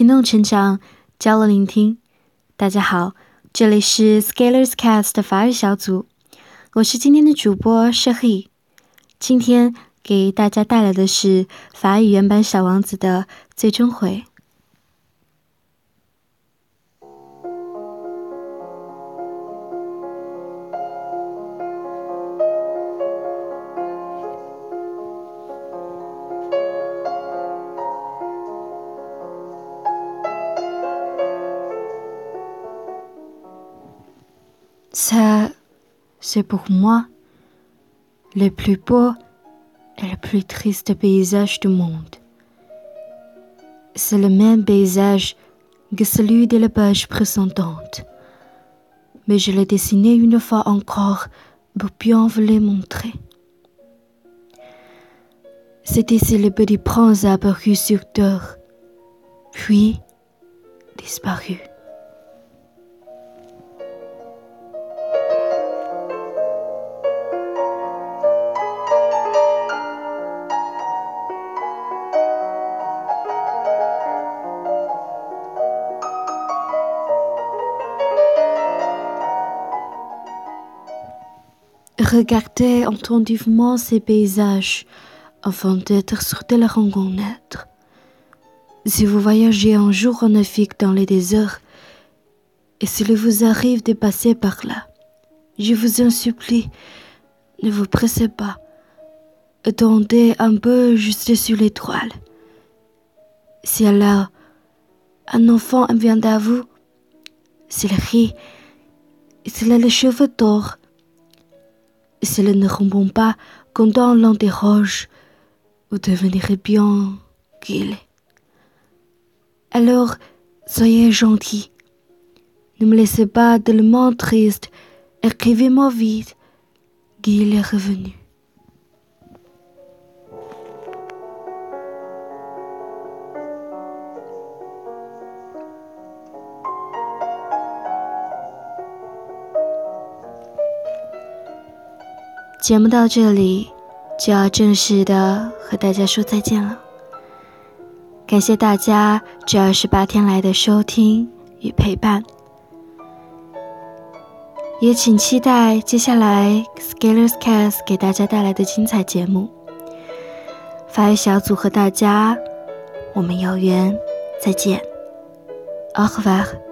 行动成长，交流聆听。大家好，这里是 Scalers Cast 的法语小组，我是今天的主播 s h a h i 今天给大家带来的是法语原版《小王子》的最终回。Ça, c'est pour moi le plus beau et le plus triste paysage du monde. C'est le même paysage que celui de la page précédente, mais je l'ai dessiné une fois encore pour bien vous le montrer. C'est ici le petit prince apparu sur terre, puis disparu. Regardez attentivement ces paysages afin d'être sûr de les reconnaître. Si vous voyagez un jour en Afrique dans les déserts, et s'il vous arrive de passer par là, je vous en supplie, ne vous pressez pas. Attendez un peu juste sur l'étoile. Si alors un enfant vient à vous, s'il rit, s'il a les cheveux d'or, s'il ne répond pas quand on l'interroge, vous devenirez bien qu'il. Alors, soyez gentil. Ne me laissez pas tellement triste. Écrivez-moi vite qu'il est revenu. 节目到这里就要正式的和大家说再见了，感谢大家这二十八天来的收听与陪伴，也请期待接下来 Scalers Cast 给大家带来的精彩节目。法语小组和大家，我们有缘再见，au revoir。